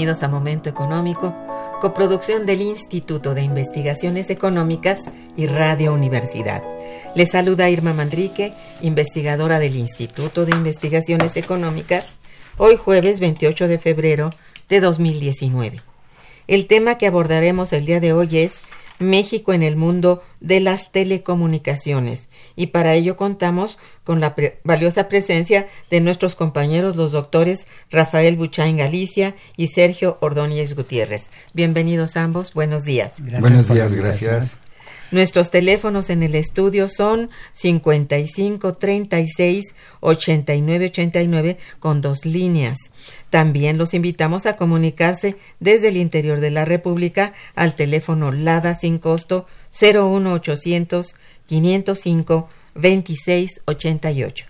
Bienvenidos a Momento Económico, coproducción del Instituto de Investigaciones Económicas y Radio Universidad. Les saluda Irma Manrique, investigadora del Instituto de Investigaciones Económicas, hoy jueves 28 de febrero de 2019. El tema que abordaremos el día de hoy es México en el mundo de las telecomunicaciones y para ello contamos con la valiosa presencia de nuestros compañeros los doctores Rafael Buchain Galicia y Sergio Ordóñez Gutiérrez. Bienvenidos ambos, buenos días. buenos días, gracias. Nuestros teléfonos en el estudio son 55 36 89 89 con dos líneas. También los invitamos a comunicarse desde el interior de la República al teléfono LADA sin costo 01800 505 2688.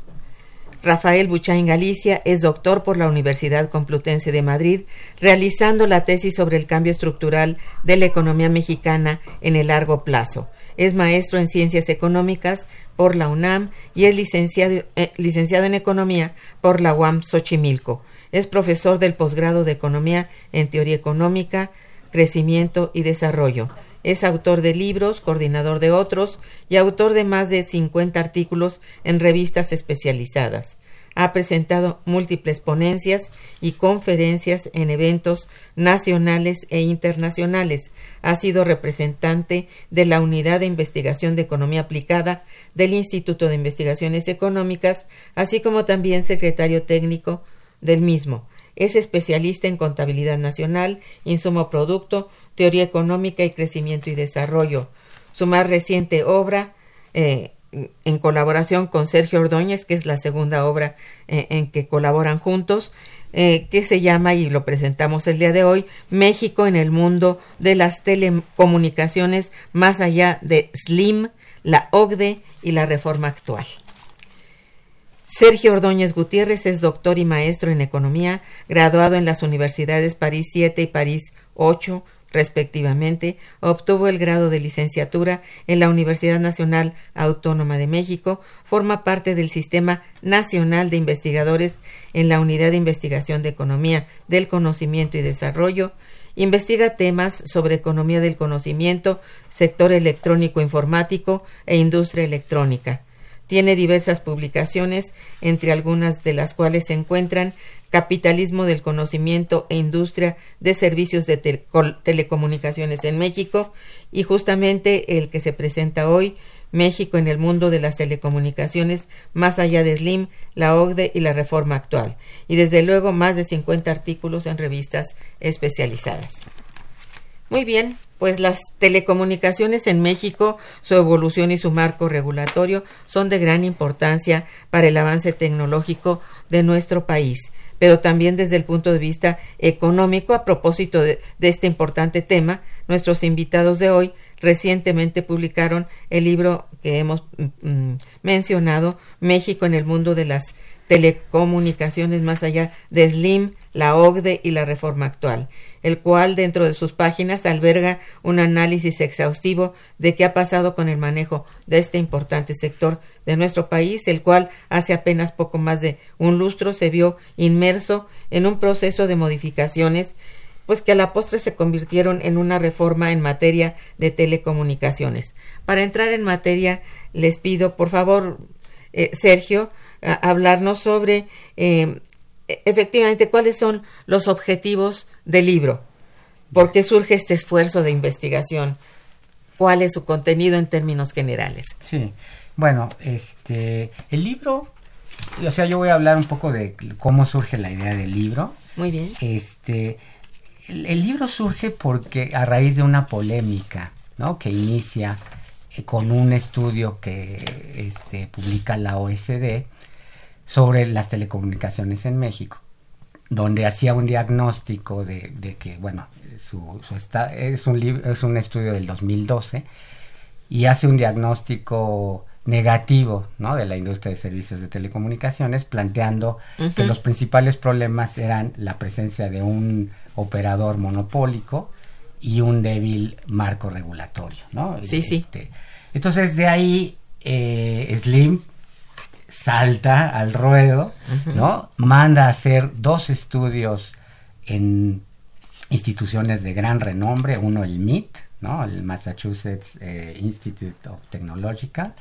Rafael Buchain Galicia es doctor por la Universidad Complutense de Madrid, realizando la tesis sobre el cambio estructural de la economía mexicana en el largo plazo. Es maestro en ciencias económicas por la UNAM y es licenciado, eh, licenciado en economía por la UAM Xochimilco. Es profesor del posgrado de economía en teoría económica, crecimiento y desarrollo. Es autor de libros, coordinador de otros y autor de más de 50 artículos en revistas especializadas. Ha presentado múltiples ponencias y conferencias en eventos nacionales e internacionales. Ha sido representante de la Unidad de Investigación de Economía Aplicada del Instituto de Investigaciones Económicas, así como también secretario técnico del mismo. Es especialista en contabilidad nacional, insumo producto, teoría económica y crecimiento y desarrollo. Su más reciente obra, eh, en colaboración con Sergio Ordóñez, que es la segunda obra eh, en que colaboran juntos, eh, que se llama, y lo presentamos el día de hoy, México en el mundo de las telecomunicaciones más allá de SLIM, la OCDE y la reforma actual. Sergio Ordóñez Gutiérrez es doctor y maestro en economía, graduado en las universidades París 7 y París 8, respectivamente, obtuvo el grado de licenciatura en la Universidad Nacional Autónoma de México, forma parte del Sistema Nacional de Investigadores en la Unidad de Investigación de Economía del Conocimiento y Desarrollo, investiga temas sobre economía del conocimiento, sector electrónico informático e industria electrónica. Tiene diversas publicaciones, entre algunas de las cuales se encuentran Capitalismo del Conocimiento e Industria de Servicios de Telecomunicaciones en México y justamente el que se presenta hoy, México en el mundo de las telecomunicaciones, más allá de Slim, la OCDE y la reforma actual, y desde luego más de 50 artículos en revistas especializadas. Muy bien, pues las telecomunicaciones en México, su evolución y su marco regulatorio son de gran importancia para el avance tecnológico de nuestro país pero también desde el punto de vista económico. A propósito de, este importante tema, nuestros invitados de hoy recientemente publicaron el libro que hemos mm, mm, mencionado, México en el mundo de las telecomunicaciones más allá de Slim, la OCDE y la reforma actual el cual dentro de sus páginas alberga un análisis exhaustivo de qué ha pasado con el manejo de este importante sector de nuestro país, el cual hace apenas poco más de un lustro se vio inmerso en un proceso de modificaciones pues que a la postre se convirtieron en una reforma en materia de telecomunicaciones. Para entrar en materia, les pido, por favor, eh, Sergio, hablarnos sobre eh, efectivamente cuáles son los objetivos del libro. ¿Por qué surge este esfuerzo de investigación? ¿Cuál es su contenido en términos generales? Sí, bueno, este, el libro, o sea, yo voy a hablar un poco de cómo surge la idea del libro. Muy bien. Este, el, libro surge porque a raíz de una polémica, ¿no? Que inicia eh, con un estudio que este, publica la OSD sobre las telecomunicaciones en México donde hacía un diagnóstico de, que, bueno, su, es, un es un estudio del 2012 y hace un diagnóstico negativo ¿no? de la industria de servicios de telecomunicaciones, planteando que los principales problemas eran la presencia de un operador monopólico y un débil marco regulatorio. ¿no? Sí, sí. Este, entonces de ahí eh, Slim salta al ruedo, ¿no? Manda a hacer dos estudios en instituciones de gran renombre, uno el MIT, ¿no? El Massachusetts eh, Institute of Technological,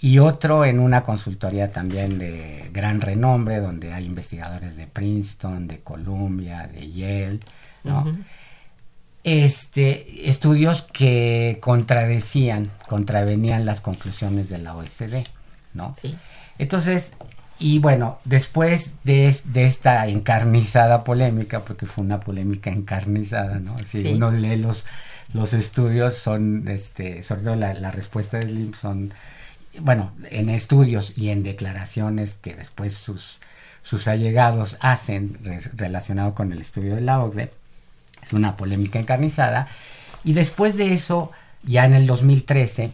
y otro en una consultoría también de gran renombre, donde hay investigadores de Princeton, de Columbia, de Yale, ¿no? Este, estudios que contradecían, contravenían las conclusiones de la OECD, ¿no? Sí. Entonces, y bueno, después de, de, esta encarnizada polémica, porque fue una polémica encarnizada, ¿no? Si uno lee los, los estudios, son, este, sobre todo la, respuesta de Slim son, bueno, en estudios y en declaraciones que después sus, sus allegados hacen relacionado con el estudio de la OCDE, es una polémica encarnizada, y después de eso, ya en el 2013,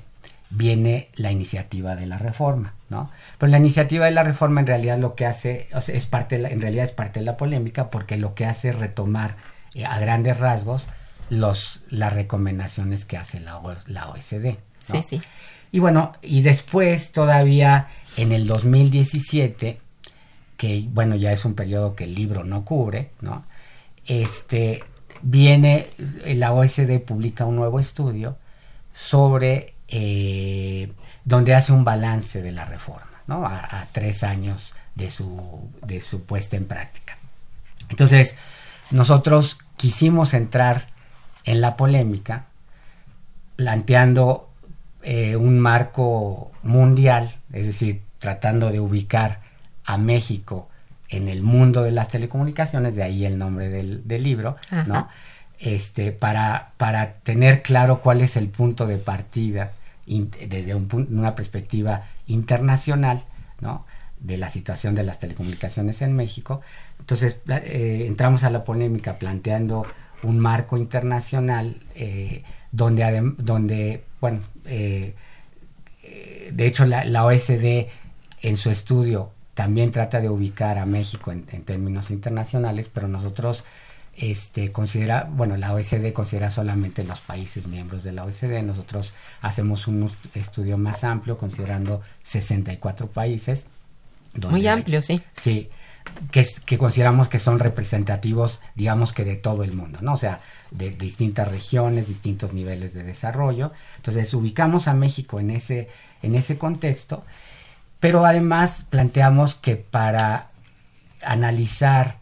viene la iniciativa de la reforma, ¿no? Pero la iniciativa de la reforma en realidad lo que hace, es parte, en realidad es parte de la polémica porque lo que hace es retomar eh, a grandes rasgos los, las recomendaciones que hace la, la OSD, Sí, sí. Y bueno, y después todavía en el 2017, que bueno, ya es un periodo que el libro no cubre, ¿no? Este, viene, la OSD publica un nuevo estudio sobre eh, donde hace un balance de la reforma, ¿no? A, tres años de su, de su puesta en práctica. Entonces, nosotros quisimos entrar en la polémica planteando eh, un marco mundial, es decir, tratando de ubicar a México en el mundo de las telecomunicaciones, de ahí el nombre del, del libro, ¿no? Este, para, para tener claro cuál es el punto de partida desde una perspectiva internacional, de la situación de las telecomunicaciones en México. Entonces eh, entramos a la polémica planteando un marco internacional eh, donde, donde, bueno, eh, de hecho la, la, OSD en su estudio también trata de ubicar a México en términos internacionales, pero nosotros este, considera, bueno, la OECD considera solamente los países miembros de la OECD. Nosotros hacemos un estudio más amplio, considerando 64 países. Muy amplio, sí. Sí, que, que consideramos que son representativos, digamos que de todo el mundo, ¿no? O sea, de, distintas regiones, distintos niveles de desarrollo. Entonces, ubicamos a México en ese, en ese contexto, pero además planteamos que para analizar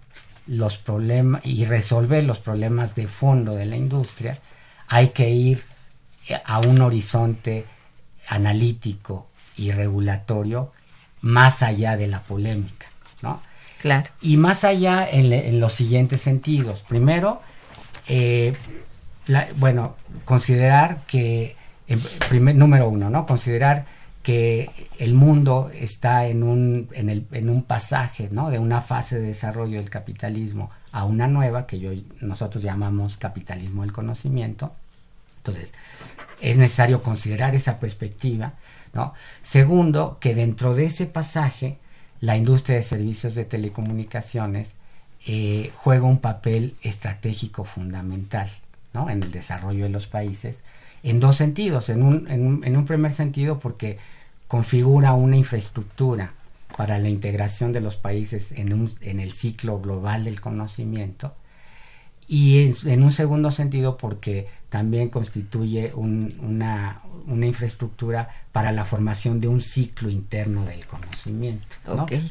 los problemas y resolver los problemas de fondo de la industria, hay que ir a un horizonte analítico y regulatorio más allá de la polémica, ¿no? Claro. Y más allá en, los siguientes sentidos. Primero, eh, bueno, considerar que, primer, número uno, ¿no? Considerar que el mundo está en un, en, el, en un pasaje, ¿no? De una fase de desarrollo del capitalismo a una nueva que yo, nosotros llamamos capitalismo del conocimiento. Entonces, es necesario considerar esa perspectiva, ¿no? Segundo, que dentro de ese pasaje, la industria de servicios de telecomunicaciones eh, juega un papel estratégico fundamental, ¿no? En el desarrollo de los países, en dos sentidos. En un, en un primer sentido, porque configura una infraestructura para la integración de los países en, un, en el ciclo global del conocimiento y en, un segundo sentido porque también constituye una, una, infraestructura para la formación de un ciclo interno del conocimiento,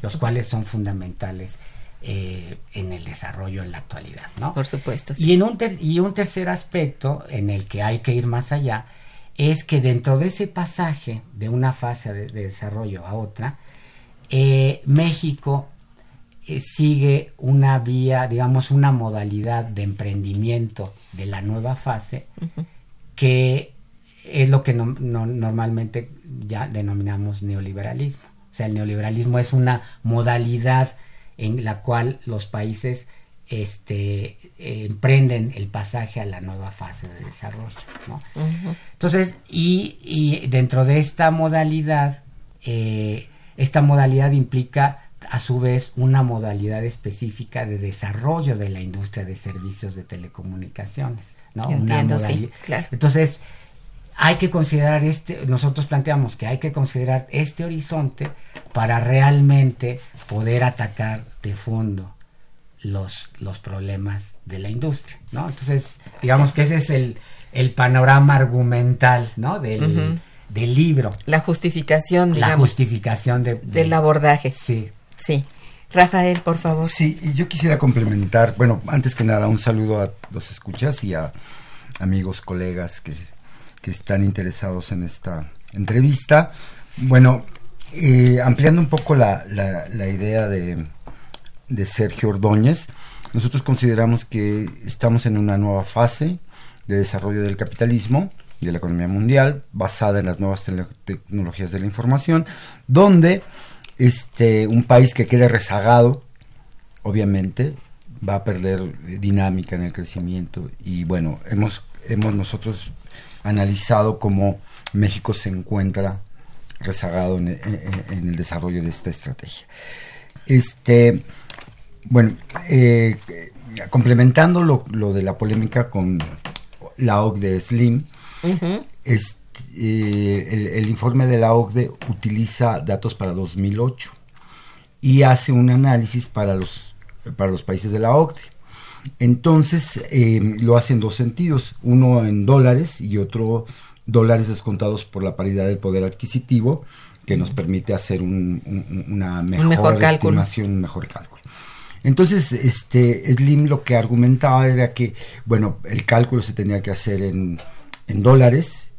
los cuales son fundamentales eh, en el desarrollo en la actualidad. ¿no? Por supuesto. Y, en un y un tercer aspecto en el que hay que ir más allá es que dentro de ese pasaje de una fase de desarrollo a otra, eh, México eh, sigue una vía, digamos, una modalidad de emprendimiento de la nueva fase que es lo que normalmente ya denominamos neoliberalismo. O sea, el neoliberalismo es una modalidad en la cual los países este, emprenden el pasaje a la nueva fase de desarrollo. Entonces, y, dentro de esta modalidad, eh, esta modalidad implica a su vez una modalidad específica de desarrollo de la industria de servicios de telecomunicaciones, ¿no? Entiendo, sí, claro. Entonces, hay que considerar este, nosotros planteamos que hay que considerar este horizonte para realmente poder atacar de fondo los, los problemas de la industria, ¿no? Entonces, digamos que ese es el, el panorama argumental, ¿no? Del, del libro. La justificación, digamos. La justificación de, del abordaje. Sí. Sí. Rafael, por favor. Sí, y yo quisiera complementar, bueno, antes que nada, un saludo a los escuchas y a amigos, colegas que, que están interesados en esta entrevista. Bueno, eh, ampliando un poco la, la, la idea de, de Sergio Ordóñez, nosotros consideramos que estamos en una nueva fase de desarrollo del capitalismo de la economía mundial, basada en las nuevas tecnologías de la información, donde este, un país que quede rezagado, obviamente, va a perder dinámica en el crecimiento. Y bueno, hemos, hemos nosotros analizado cómo México se encuentra rezagado en, el desarrollo de esta estrategia. Este, bueno, eh, complementando lo, lo, de la polémica con la OCDE Slim, este, el, informe de la OCDE utiliza datos para 2008 y hace un análisis para los, para los países de la OCDE. Entonces eh, lo hace en dos sentidos, uno en dólares y otro dólares descontados por la paridad del poder adquisitivo, que nos permite hacer una mejor, estimación, un mejor cálculo. Entonces, este Slim lo que argumentaba era que, bueno, el cálculo se tenía que hacer en dólares,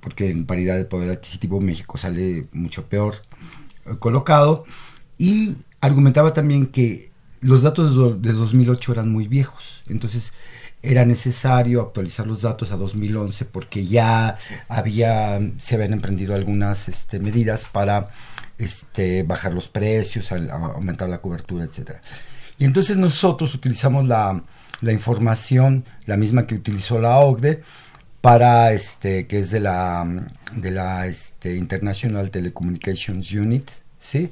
porque en paridad de poder adquisitivo México sale mucho peor colocado, y argumentaba también que los datos de 2008 eran muy viejos, entonces era necesario actualizar los datos a 2011 porque ya había se habían emprendido algunas este, medidas para este, bajar los precios, aumentar la cobertura, etcétera. Y entonces nosotros utilizamos la, la información, la misma que utilizó la OCDE, para este que es de la de la este, International Telecommunications Unit, ¿sí?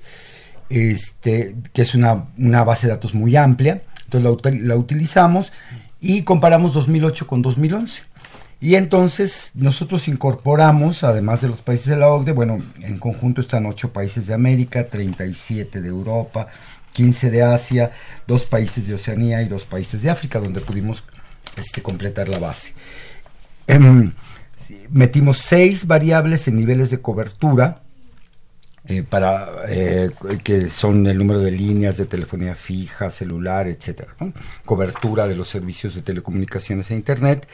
Este, que es una, una base de datos muy amplia, entonces la, utilizamos y comparamos 2008 con 2011. Y entonces nosotros incorporamos, además de los países de la OCDE, bueno, en conjunto están 8 países de América, 37 de Europa, 15 de Asia, dos países de Oceanía y dos países de África, donde pudimos este, completar la base. Em, metimos seis variables en niveles de cobertura, eh, para eh, que son el número de líneas de telefonía fija, celular, etcétera, cobertura de los servicios de telecomunicaciones e internet.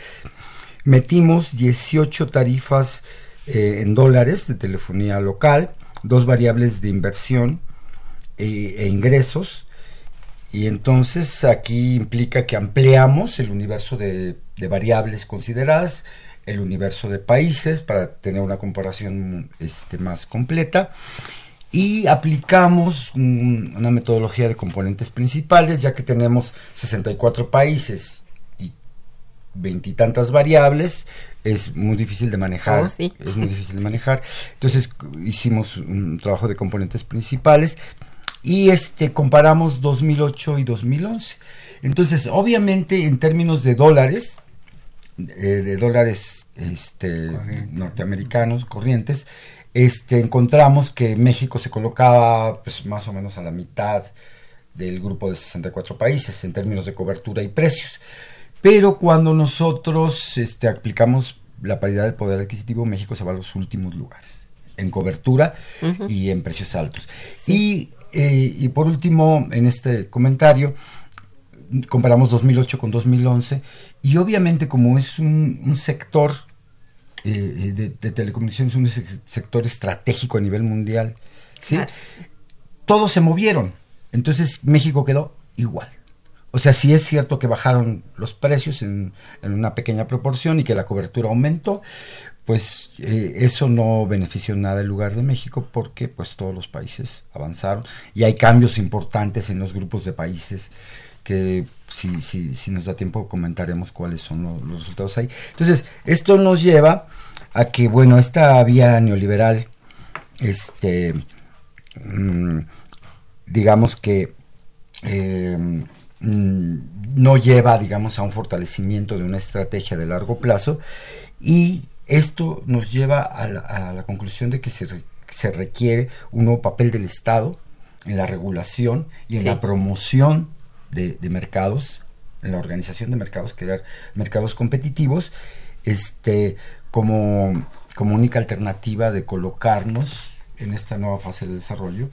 Metimos 18 tarifas eh, en dólares de telefonía local, dos variables de inversión eh, e ingresos. Y entonces aquí implica que ampliamos el universo de, variables consideradas, el universo de países para tener una comparación este, más completa y aplicamos una metodología de componentes principales ya que tenemos 64 países y veintitantas variables es muy difícil de manejar Oh, sí. es muy difícil de manejar entonces hicimos un trabajo de componentes principales y este comparamos 2008 y 2011 entonces obviamente en términos de dólares eh, de dólares este Corriente. norteamericanos corrientes este encontramos que México se colocaba pues más o menos a la mitad del grupo de 64 países en términos de cobertura y precios pero cuando nosotros este, aplicamos la paridad del poder adquisitivo, México se va a los últimos lugares, en cobertura y en precios altos. Y, eh, y por último, en este comentario, comparamos 2008 con 2011, y obviamente como es un, un sector eh, de, de telecomunicaciones, un se- sector estratégico a nivel mundial, ¿sí? Claro. todos se movieron. Entonces México quedó igual. O sea, sí es cierto que bajaron los precios en, en una pequeña proporción y que la cobertura aumentó, pues eh, eso no benefició nada el lugar de México porque pues todos los países avanzaron y hay cambios importantes en los grupos de países que si, si, si nos da tiempo comentaremos cuáles son lo- los resultados ahí. Entonces, esto nos lleva a que, bueno, esta vía neoliberal, este, mm, digamos que eh, mm, no lleva, digamos, a un fortalecimiento de una estrategia de largo plazo y esto nos lleva a la, a la conclusión de que se, re- se requiere un nuevo papel del Estado en la regulación y en Sí. la promoción de, de mercados, en la organización de mercados, crear mercados competitivos, este, como, como única alternativa de colocarnos en esta nueva fase de desarrollo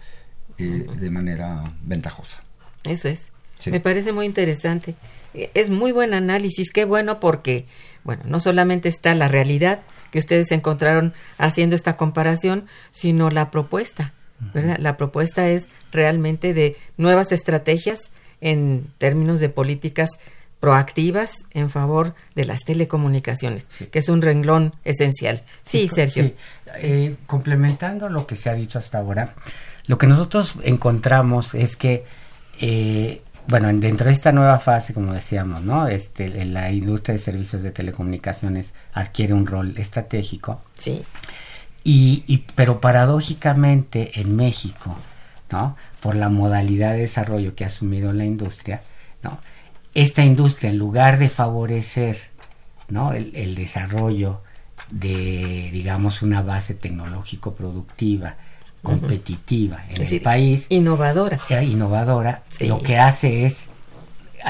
eh, de manera ventajosa. Eso es. Sí. Me parece muy interesante. Eh, Es muy buen análisis, qué bueno porque, bueno, no solamente está la realidad que ustedes encontraron haciendo esta comparación, sino la propuesta, ¿verdad? La propuesta es realmente de nuevas estrategias en términos de políticas proactivas en favor de las telecomunicaciones, que es un renglón esencial. Sí, Sergio. sí. Eh, complementando lo que se ha dicho hasta ahora, lo que nosotros encontramos es que, eh, bueno, en- dentro de esta nueva fase, como decíamos, ¿no? Este, la industria de servicios de telecomunicaciones adquiere un rol estratégico. Sí, Y, y- pero paradójicamente en México, ¿no? Por la modalidad de desarrollo que ha asumido la industria, ¿no? Esta industria, en lugar de favorecer, ¿no? El, el desarrollo de, digamos, una base competitiva en el país, innovadora. eh, innovadora, Sí. lo que hace es,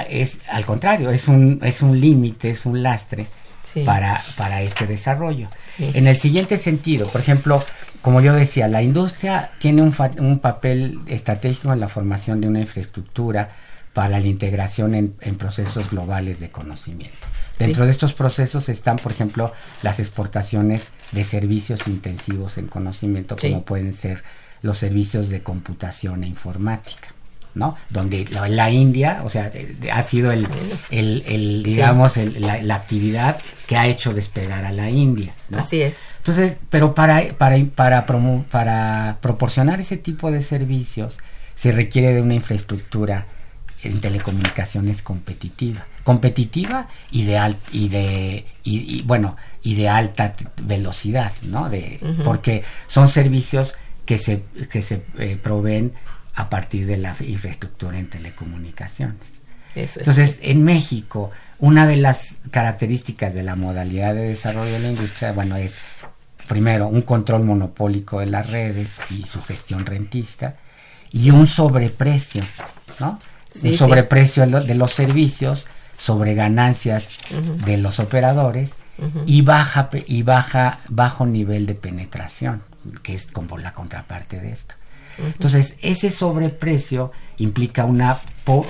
es al contrario, es un, es un límite, es un lastre Sí. para, para este desarrollo. Sí. En el siguiente sentido, por ejemplo, como yo decía, la industria tiene un, fa- un papel estratégico en la formación de una infraestructura para la integración en, en procesos globales de conocimiento. Dentro Sí. de estos procesos están, por ejemplo, las exportaciones de servicios intensivos en conocimiento, Sí. como pueden ser los servicios de computación e informática. ¿no? Donde la, la India, o sea, eh, ha sido el, el, el, digamos, el- la, la actividad que ha hecho despegar a la India, ¿no? Así es. Entonces, pero para, para, para, promo- para proporcionar ese tipo de servicios se requiere de una infraestructura en telecomunicaciones competitiva. Competitiva y de, al- y de y, y, bueno, y de alta velocidad, ¿no? De. Porque son servicios que se, que se eh, proveen a partir de la infraestructura en telecomunicaciones. Eso es. Entonces, en México, una de las características de la modalidad de desarrollo de la industria, bueno, es primero un control monopólico de las redes y su gestión rentista y un sobreprecio, ¿no? Sí, un sobreprecio de los servicios sobre ganancias de los operadores y baja y baja bajo nivel de penetración, que es como la contraparte de esto. Entonces, ese sobreprecio implica una,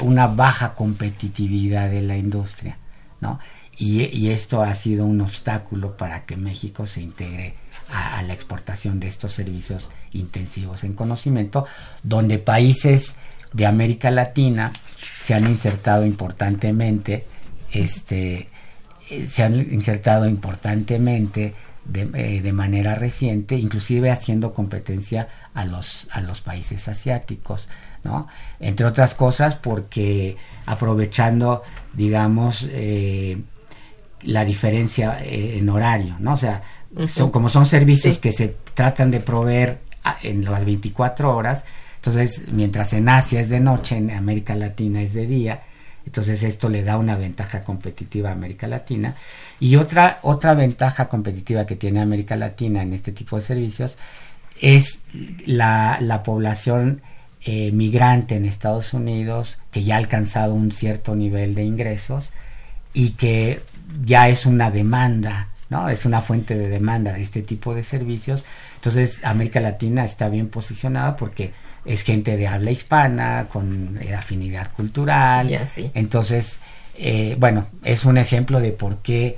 una baja competitividad de la industria, ¿no? Y, y esto ha sido un obstáculo para que México se integre a, la exportación de estos servicios intensivos en conocimiento, donde países de América Latina se han insertado importantemente, este, eh, se han insertado importantemente de, eh, de, manera reciente, inclusive haciendo competencia a los, a los países asiáticos, ¿no? Entre otras cosas porque aprovechando, digamos, eh, la diferencia eh, en horario, ¿no? O sea, son, como son servicios que se tratan de proveer en las 24 horas, entonces mientras en Asia es de noche, en América Latina es de día, entonces esto le da una ventaja competitiva a América Latina. Y otra, otra ventaja competitiva que tiene América Latina en este tipo de servicios es la, la población eh, migrante en Estados Unidos que ya ha alcanzado un cierto nivel de ingresos y que ya es una demanda, ¿no? Es una fuente de demanda de este tipo de servicios. Entonces, América Latina está bien posicionada porque es gente de habla hispana, con eh, afinidad cultural. Entonces, eh, bueno, es un ejemplo de por qué,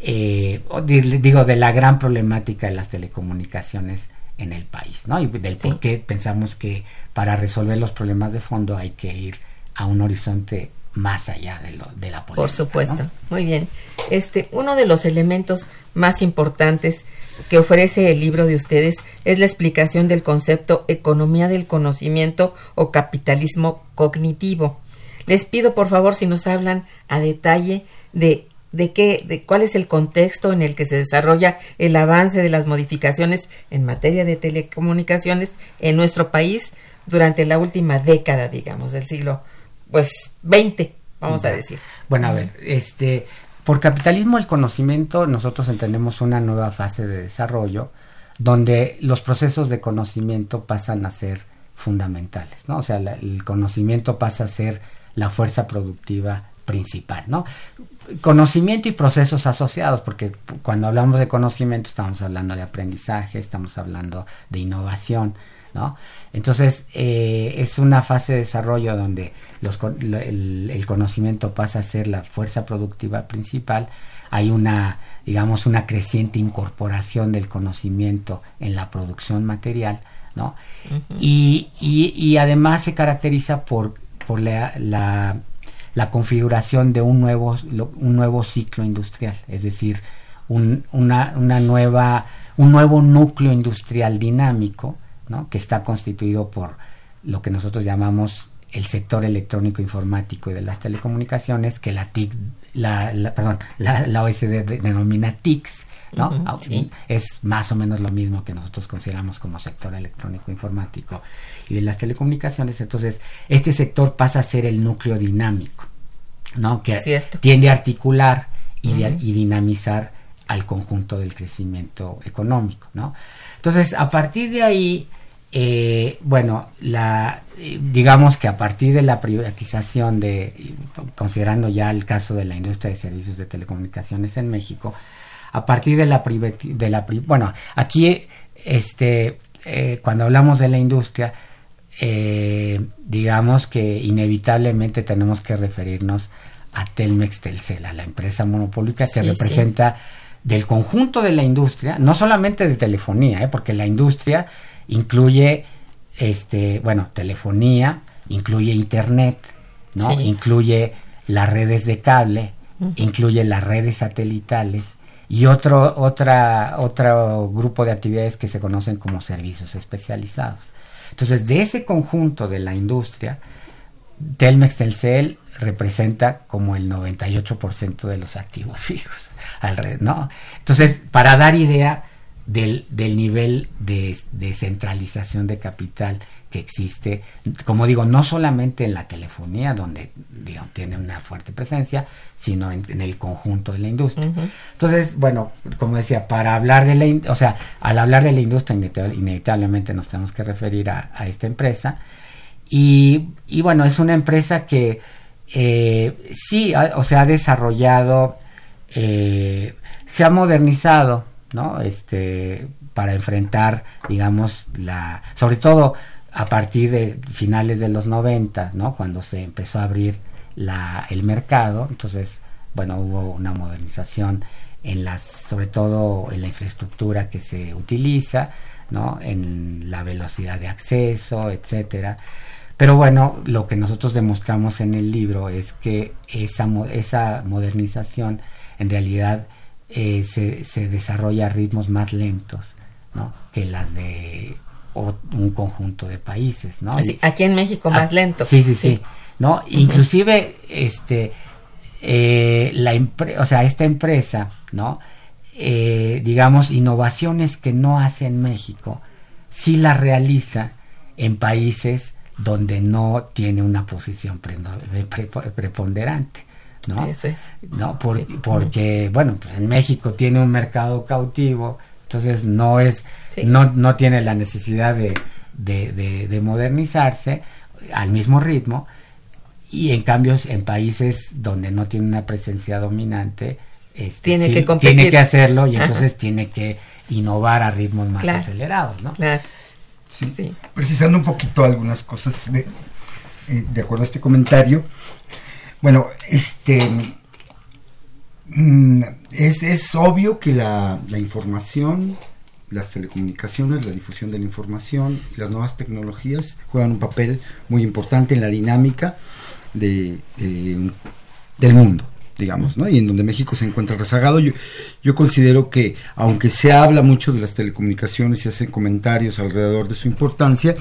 eh, digo, de la gran problemática de las telecomunicaciones en el país, ¿no? Y del por qué pensamos que para resolver los problemas de fondo hay que ir a un horizonte más allá de, lo, de la política. Por supuesto. Muy bien. Este, uno de los elementos más importantes que ofrece el libro de ustedes es la explicación del concepto economía del conocimiento o capitalismo cognitivo. Les pido por favor si nos hablan a detalle de de qué, de cuál es el contexto en el que se desarrolla el avance de las modificaciones en materia de telecomunicaciones en nuestro país durante la última década, digamos, del siglo pues 20, vamos a decir. Bueno, a ver, este, por capitalismo el conocimiento nosotros entendemos una nueva fase de desarrollo donde los procesos de conocimiento pasan a ser fundamentales, ¿no? O sea, el conocimiento pasa a ser la fuerza productiva principal, ¿no? Conocimiento y procesos asociados, porque cuando hablamos de conocimiento estamos hablando de aprendizaje, estamos hablando de innovación, ¿no? Entonces, eh, es una fase de desarrollo donde los, el, conocimiento pasa a ser la fuerza productiva principal. Hay una, digamos, una creciente incorporación del conocimiento en la producción material, ¿no? y, y, además se caracteriza por, por la, la, configuración de un nuevo, un nuevo ciclo industrial, es decir, un, una, una nueva, un nuevo núcleo industrial dinámico que está constituido por lo que nosotros llamamos el sector electrónico informático y de las telecomunicaciones, que la TIC, la, perdón, la, OSD denomina TICS, ¿no? Es más o menos lo mismo que nosotros consideramos como sector electrónico informático y de las telecomunicaciones. Entonces, este sector pasa a ser el núcleo dinámico, ¿no? Que tiende a articular y, y dinamizar al conjunto del crecimiento económico, ¿no? Entonces, a partir de ahí, eh, bueno, la, digamos que a partir de la privatización de, considerando ya el caso de la industria de servicios de telecomunicaciones en México, a partir de la, de la bueno, aquí, este, eh, cuando hablamos de la industria, eh, digamos que inevitablemente tenemos que referirnos a Telmex Telcel, a la empresa monopólica que representa del conjunto de la industria, no solamente de telefonía, porque la industria incluye, este, bueno, telefonía, incluye internet, ¿no? Incluye las redes de cable, incluye las redes satelitales y otro, otra, otro grupo de actividades que se conocen como servicios especializados. Entonces, de ese conjunto de la industria, Telmex Telcel representa como el 98% de los activos fijos, ¿no? Entonces, para dar idea, del, del nivel de, de, centralización de capital que existe, como digo, no solamente en la telefonía, donde tiene una fuerte presencia, sino en, el conjunto de la industria. Entonces, bueno, como decía, para hablar de la, o sea, al hablar de la industria, inevitablemente nos tenemos que referir a, esta empresa. Y, y, bueno, es una empresa que eh, sí, o sea, ha desarrollado, eh, se ha modernizado, ¿no? Este, para enfrentar, digamos, la, sobre todo a partir de finales de los 90, ¿no? Cuando se empezó a abrir la, el mercado, entonces, bueno, hubo una modernización en las, sobre todo en la infraestructura que se utiliza, ¿no? En la velocidad de acceso, etcétera. Pero bueno, lo que nosotros demostramos en el libro es que esa, esa modernización en realidad eh, se, se, desarrolla a ritmos más lentos ¿no? que las de un conjunto de países. ¿no? aquí en México más ah, lento. Sí, sí, sí. ¿no? Inclusive, este, eh, la o sea, esta empresa, ¿no? Eh, digamos, innovaciones que no hace en México, sí las realiza en países donde no tiene una posición preponderante. ¿no? Eso es. ¿no? Porque, bueno, pues en México tiene un mercado cautivo, entonces no es, no, no tiene la necesidad de, de, de, modernizarse al mismo ritmo, y en cambio en países donde no tiene una presencia dominante, este, tiene, que tiene que hacerlo y entonces tiene que innovar a ritmos más acelerados, ¿no? Claro. Sí, Precisando un poquito algunas cosas de, eh, de acuerdo a este comentario. Bueno, este mm, es, es obvio que la, la, información, las telecomunicaciones, la difusión de la información y las nuevas tecnologías juegan un papel muy importante en la dinámica de, eh, del mundo digamos, ¿no? Y en donde México se encuentra rezagado. Yo, yo considero que, aunque se habla mucho de las telecomunicaciones y hacen comentarios alrededor de su importancia,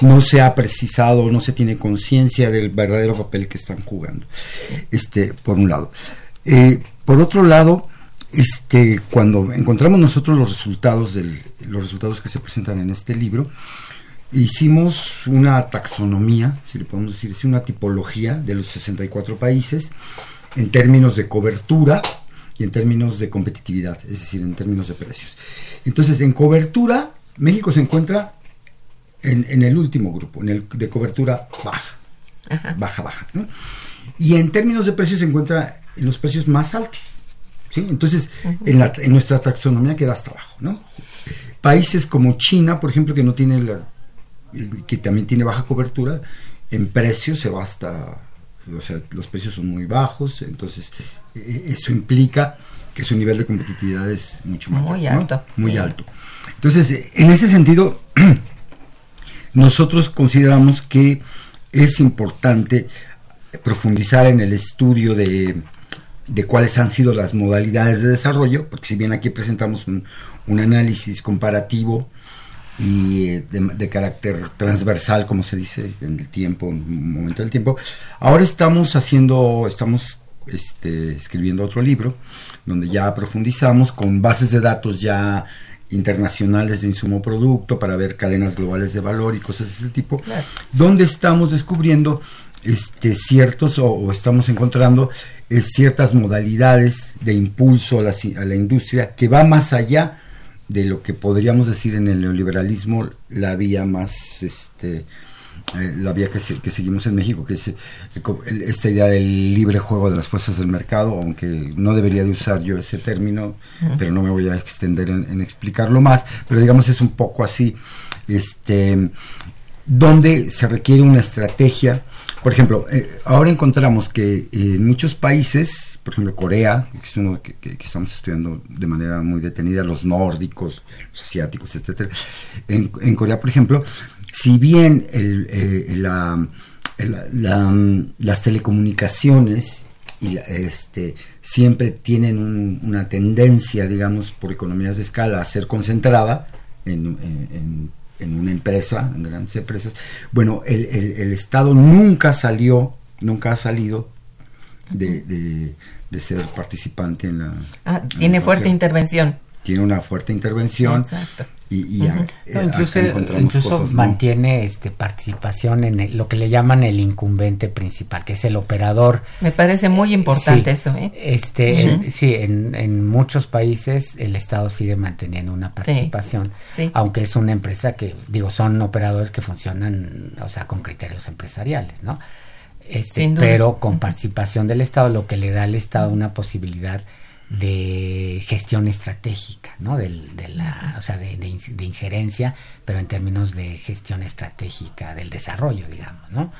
no se ha precisado, no se tiene conciencia del verdadero papel que están jugando. Este, por un lado. Eh, por otro lado, este, cuando encontramos nosotros los resultados del, los resultados que se presentan en este libro, hicimos una taxonomía, si le podemos decir una tipología de los 64 países en términos de cobertura y en términos de competitividad, es decir, en términos de precios. Entonces, en cobertura, México se encuentra en, el último grupo, en el de cobertura baja, baja, baja. Y en términos de precios se encuentra en los precios más altos. ¿sí? Entonces, en, la, en, nuestra taxonomía queda hasta abajo. ¿no? Países como China, por ejemplo, que no tiene la, que también tiene baja cobertura, en precios se va hasta o sea, los precios son muy bajos, entonces e, e, eso implica que su nivel de competitividad es mucho más muy alto. Muy alto. Entonces, en ese sentido, nosotros consideramos que es importante profundizar en el estudio de, de cuáles han sido las modalidades de desarrollo, porque si bien aquí presentamos un, un análisis comparativo y eh, de, carácter transversal, como se dice en el tiempo, en un momento del tiempo. Ahora estamos haciendo, estamos este, escribiendo otro libro, donde ya profundizamos con bases de datos ya internacionales de insumo producto para ver cadenas globales de valor y cosas de ese tipo, donde estamos descubriendo este, ciertos o, estamos encontrando eh, ciertas modalidades de impulso a la, a la industria que va más allá de lo que podríamos decir en el neoliberalismo la vía más este eh, la vía que, que, seguimos en México, que es eh, esta idea del libre juego de las fuerzas del mercado, aunque no debería de usar yo ese término, pero no me voy a extender en, explicarlo más, pero digamos es un poco así, este, donde se requiere una estrategia. Por ejemplo, eh, ahora encontramos que en muchos países por ejemplo, Corea, que es uno que, estamos estudiando de manera muy detenida, los nórdicos, los asiáticos, etcétera. En, Corea, por ejemplo, si bien eh, las telecomunicaciones y este, siempre tienen una tendencia, digamos, por economías de escala a ser concentrada en, una empresa, en grandes empresas, bueno, el, el Estado nunca salió, nunca ha salido de, de, ser participante en la... Ah, tiene fuerte intervención. Tiene una fuerte intervención. Exacto. Y, eh, incluso, mantiene este participación en lo que le llaman el incumbente principal, que es el operador. Me parece muy importante eso. ¿eh? Este, sí, en, en, muchos países el Estado sigue manteniendo una participación, aunque es una empresa que, digo, son operadores que funcionan, o sea, con criterios empresariales, ¿no? Este, pero con participación del Estado, lo que le da al Estado una posibilidad de gestión estratégica, ¿no? De, la, o sea, de, injerencia, pero en términos de gestión estratégica del desarrollo, digamos, ¿no?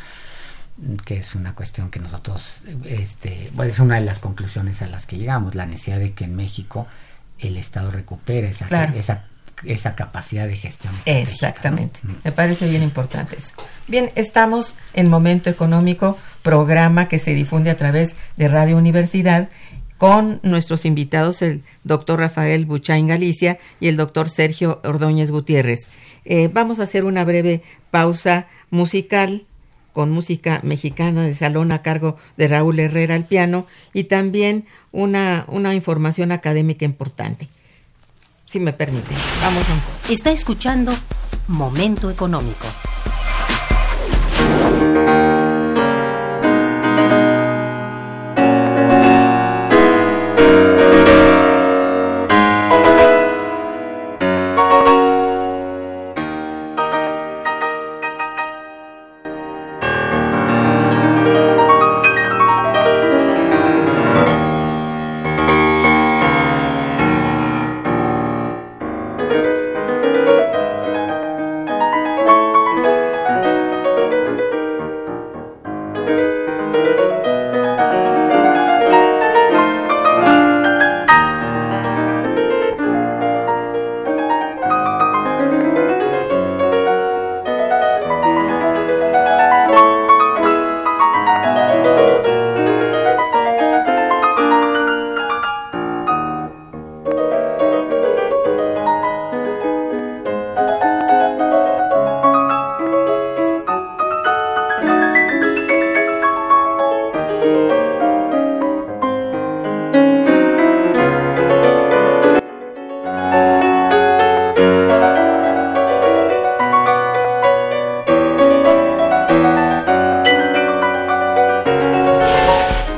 que es una cuestión que nosotros, este, bueno, es una de las conclusiones a las que llegamos, la necesidad de que en México el Estado recupere esa, esa, esa capacidad de gestión. Exactamente, me parece bien importante eso. Bien, estamos en Momento Económico, programa que se difunde a través de Radio Universidad con nuestros invitados, el doctor Rafael Buchain Galicia y el doctor Sergio Ordóñez Gutiérrez. Eh, vamos a hacer una breve pausa musical con música mexicana de salón a cargo de Raúl Herrera al piano y también una, una información académica importante. Si me permite, vamos a... Está escuchando Momento Económico.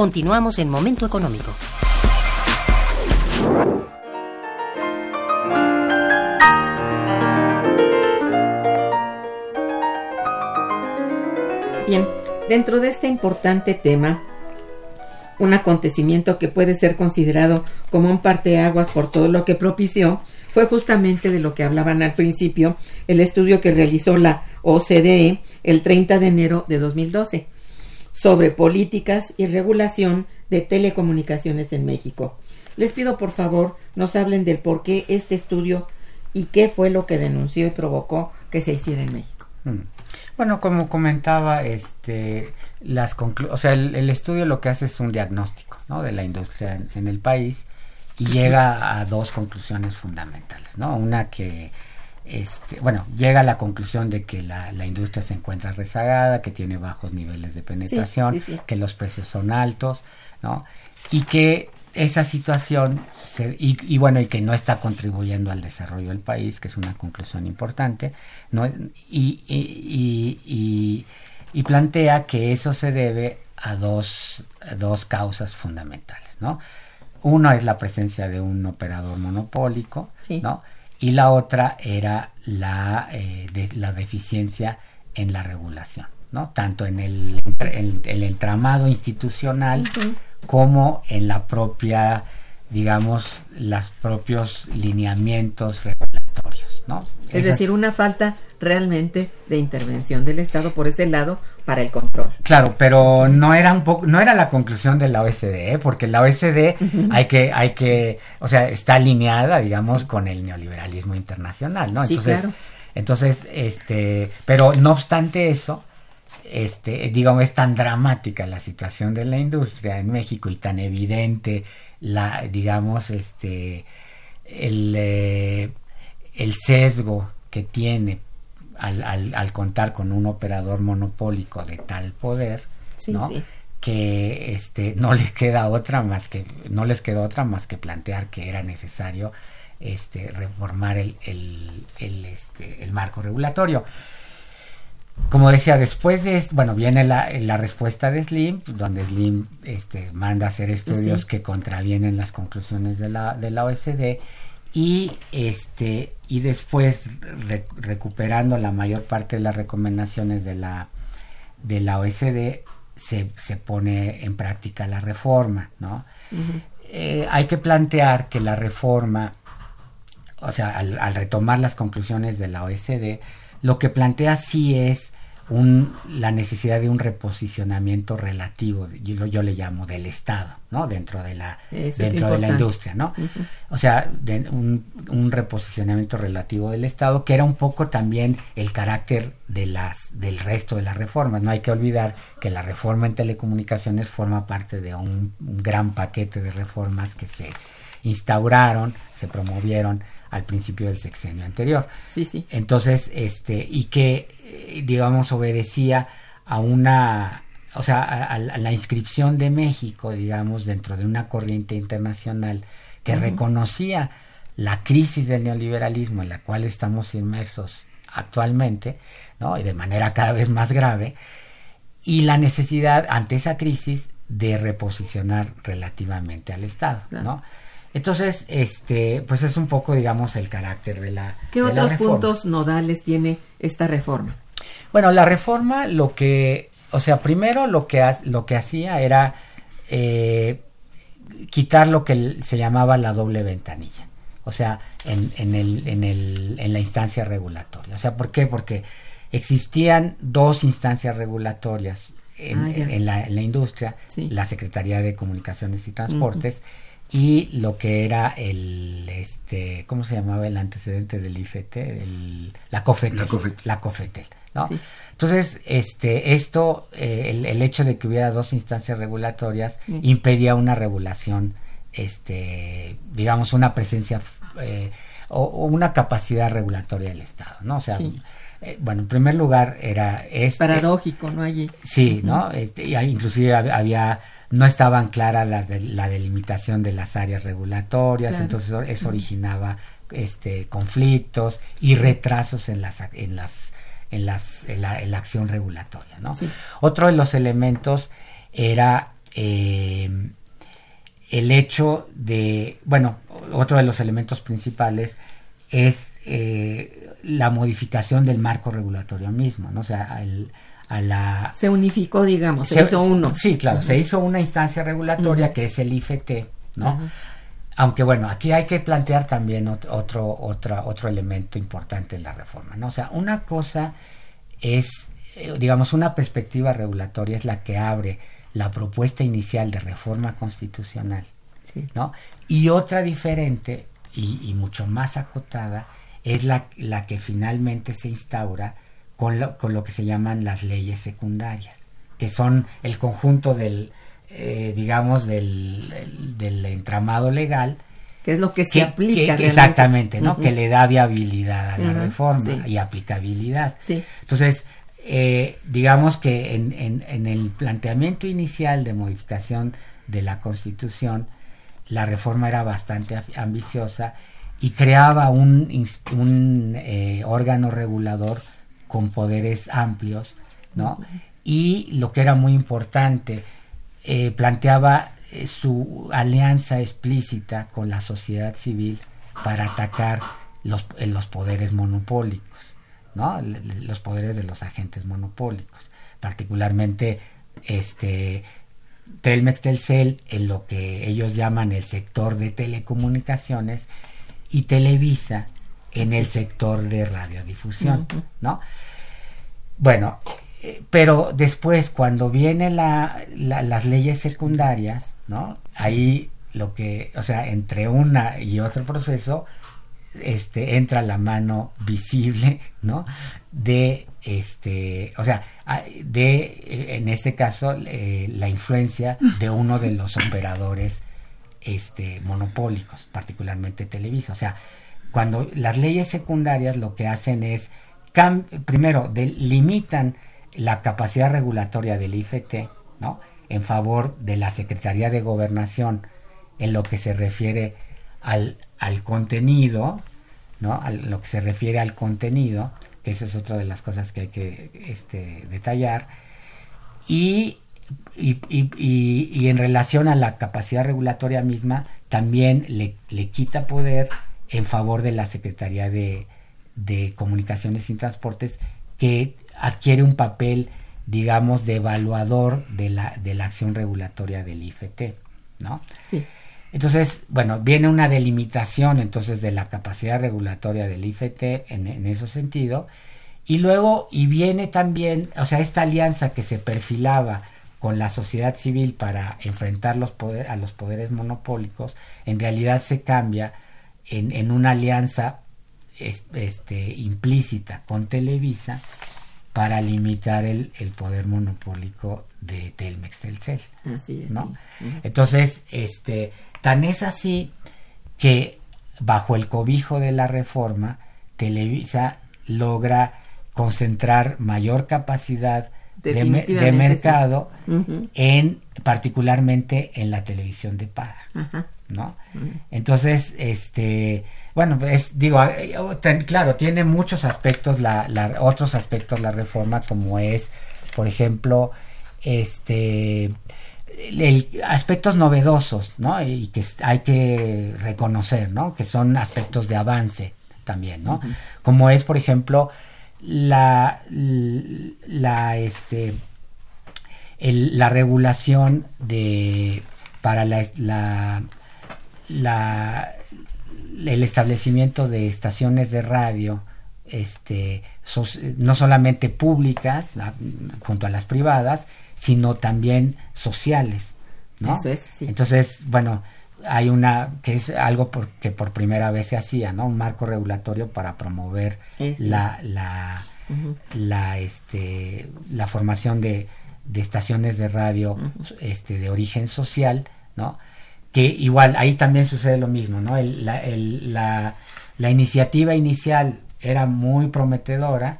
Continuamos en Momento Económico. Bien, dentro de este importante tema, un acontecimiento que puede ser considerado como un parteaguas por todo lo que propició, fue justamente de lo que hablaban al principio, el estudio que realizó la OCDE el 30 de enero de 2012 sobre políticas y regulación de telecomunicaciones en México. Les pido por favor nos hablen del por qué este estudio y qué fue lo que denunció y provocó que se hiciera en México. Mm. Bueno, como comentaba, este, las o sea, el, estudio lo que hace es un diagnóstico ¿no? de la industria en, el país y llega a dos conclusiones fundamentales, ¿no? Una que este, bueno, llega a la conclusión de que la, industria se encuentra rezagada, que tiene bajos niveles de penetración, que los precios son altos, ¿no? Y que esa situación, y, bueno, y que no está contribuyendo al desarrollo del país, que es una conclusión importante, ¿no? y, y, y plantea que eso se debe a dos, dos causas fundamentales, ¿no? Uno es la presencia de un operador monopólico, ¿no? Y la otra era la, eh, de, la deficiencia en la regulación, ¿no? Tanto en el, el entramado institucional como en la propia, digamos, los propios lineamientos regulatorios, ¿no? Es decir, una falta realmente de intervención del Estado por ese lado para el control. Claro, pero no era un poco, no era la conclusión de la OSD, ¿eh? porque la OSD hay que, hay que, o sea, está alineada, digamos, con el neoliberalismo internacional, ¿no? Entonces, sí, claro. entonces, este, pero no obstante eso, este, digamos, es tan dramática la situación de la industria en México y tan evidente la, digamos, este, el, eh, el sesgo que tiene al, al, contar con un operador monopólico de tal poder, ¿no? que este no les queda otra más que no les quedó otra más que plantear que era necesario este, reformar el, el, este, el marco regulatorio. Como decía, después de bueno, viene la, la, respuesta de Slim, donde Slim este, manda a hacer estudios que contravienen las conclusiones de la, de la OSD y este y después recuperando la mayor parte de las recomendaciones de la de la OSD se, se pone en práctica la reforma, ¿no? Eh, hay que plantear que la reforma, o sea, al, retomar las conclusiones de la OSD, lo que plantea sí es un, la necesidad de un reposicionamiento relativo, yo, yo le llamo del Estado, ¿no? Dentro de la, dentro de la industria, ¿no? O sea, de un, un, reposicionamiento relativo del Estado, que era un poco también el carácter de las, del resto de las reformas. No hay que olvidar que la reforma en telecomunicaciones forma parte de un, un gran paquete de reformas que se instauraron, se promovieron al principio del sexenio anterior. Sí, sí. Entonces, este, y que, digamos, obedecía a una, o sea, a, la inscripción de México, digamos, dentro de una corriente internacional que reconocía la crisis del neoliberalismo en la cual estamos inmersos actualmente, ¿no? Y de manera cada vez más grave, y la necesidad ante esa crisis de reposicionar relativamente al Estado, ¿no? Entonces, este, pues es un poco, digamos, el carácter de la. ¿Qué otros puntos nodales tiene esta reforma? Bueno, la reforma lo que, o sea, primero lo que, lo que hacía era eh, quitar lo que se llamaba la doble ventanilla, o sea, en, en, el, en, el, en la instancia regulatoria. O sea, ¿por qué? Porque existían dos instancias regulatorias en, ah, en, la, en la, industria, la Secretaría de Comunicaciones y Transportes, y lo que era el este cómo se llamaba el antecedente del IFT el, la COFETEL. La COFETEL, ¿no? entonces este esto eh, el, hecho de que hubiera dos instancias regulatorias impedía una regulación este digamos una presencia eh, o, una capacidad regulatoria del Estado no o sea eh, bueno, en primer lugar era este, paradójico, ¿no? Allí. Sí, ¿no? Este, inclusive había no estaban claras la, la delimitación de las áreas regulatorias, entonces eso originaba este conflictos y retrasos en las en las en las en la, acción regulatoria, ¿no? Otro de los elementos era eh, el hecho de, bueno, otro de los elementos principales es eh, la modificación del marco regulatorio mismo, ¿no? O sea, el, la... Se unificó, digamos, se, hizo uno. Sí, claro, se hizo una instancia regulatoria que es el IFT, ¿no? Aunque bueno, aquí hay que plantear también otro, otra, otro elemento importante en la reforma, ¿no? O sea, una cosa es, eh, digamos, una perspectiva regulatoria es la que abre la propuesta inicial de reforma constitucional, ¿no? Y otra diferente y, y mucho más acotada es la, la que finalmente se instaura con lo, con lo que se llaman las leyes secundarias, que son el conjunto del, eh, digamos, del, del, entramado legal. Que es lo que, se aplica. exactamente, ¿no? Que le da viabilidad a la reforma y aplicabilidad. Sí. Entonces, eh, digamos que en, en, en, el planteamiento inicial de modificación de la Constitución, la reforma era bastante ambiciosa y creaba un, un eh, órgano regulador con poderes amplios, ¿no? Y lo que era muy importante, eh, planteaba su alianza explícita con la sociedad civil para atacar los, los poderes monopólicos, ¿no? los poderes de los agentes monopólicos, particularmente este Telmex Telcel en lo que ellos llaman el sector de telecomunicaciones y Televisa en el sector de radiodifusión, ¿no? Bueno, eh, pero después cuando vienen la, las leyes secundarias, ¿no? Ahí lo que, o sea, entre una y otro proceso, este, entra la mano visible, ¿no? De, este, o sea, de, en este caso, eh, la influencia de uno de los operadores, este, monopólicos, particularmente Televisa. O sea, cuando las leyes secundarias lo que hacen es, primero, limitan la capacidad regulatoria del IFT, ¿no? En favor de la Secretaría de Gobernación en lo que se refiere al, al contenido, ¿no? A lo que se refiere al contenido, que esa es otra de las cosas que hay que este, detallar, y, y, y, y, en relación a la capacidad regulatoria misma, también le, le quita poder en favor de la Secretaría de, de Comunicaciones y Transportes, que adquiere un papel, digamos, de evaluador de la, de la acción regulatoria del IFT, ¿no? Sí. Entonces, bueno, viene una delimitación entonces de la capacidad regulatoria del IFT en, en ese sentido, y luego, y viene también, o sea, esta alianza que se perfilaba con la sociedad civil para enfrentar los a los poderes monopólicos, en realidad se cambia en, en una alianza este, implícita con Televisa para limitar el, el poder monopólico de Telmex Telcel. Así es. ¿no? sí. Entonces, este, tan es así que bajo el cobijo de la reforma, Televisa logra concentrar mayor capacidad de, me- de Definitivamente, mercado sí. En particularmente en la televisión de paga. Ajá. ¿no? Entonces, este, bueno, es, digo, eh, ten- claro, tiene muchos aspectos, la, la- otros aspectos la reforma, como es, por ejemplo, este, el, aspectos novedosos, ¿no? Y que hay que reconocer, ¿no? Que son aspectos de avance también, ¿no? Como es, por ejemplo, la, la, este, el- la regulación de para la, la, la- el establecimiento de estaciones de radio este no solamente públicas junto a las privadas sino también sociales ¿no? Eso es, sí. entonces bueno hay una que es algo por- que por primera vez se hacía no un marco regulatorio para promover la la este la formación de, de estaciones de radio este de origen social no que igual ahí también sucede lo mismo no El- la, el- la, la iniciativa inicial era muy prometedora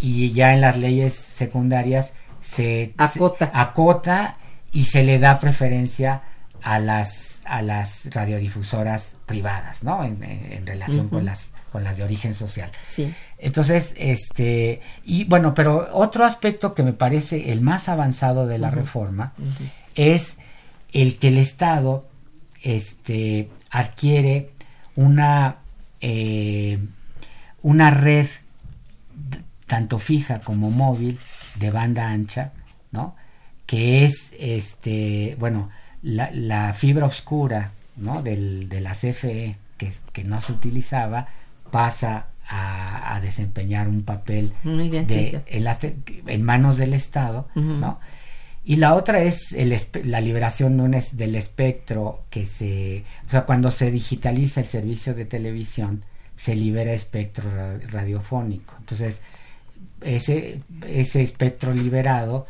y ya en las leyes secundarias se Acota. se acota. y se le da preferencia a las a las radiodifusoras privadas no en, en- en relación con las con las de origen social. Sí. entonces, este, y bueno, pero otro aspecto que me parece el más avanzado de la reforma es el que el Estado, este, adquiere una, eh, una red tanto fija como móvil de banda ancha, ¿no? Que es, este, bueno, la, la fibra oscura, ¿no? Del, de la CFE que, que no se utilizaba pasa a, a desempeñar un papel Muy bien, de, en, manos del Estado. ¿no? Y la otra es el la liberación de un es- del espectro que se... O sea, cuando se digitaliza el servicio de televisión, se libera espectro ra- radiofónico. Entonces, ese, ese espectro liberado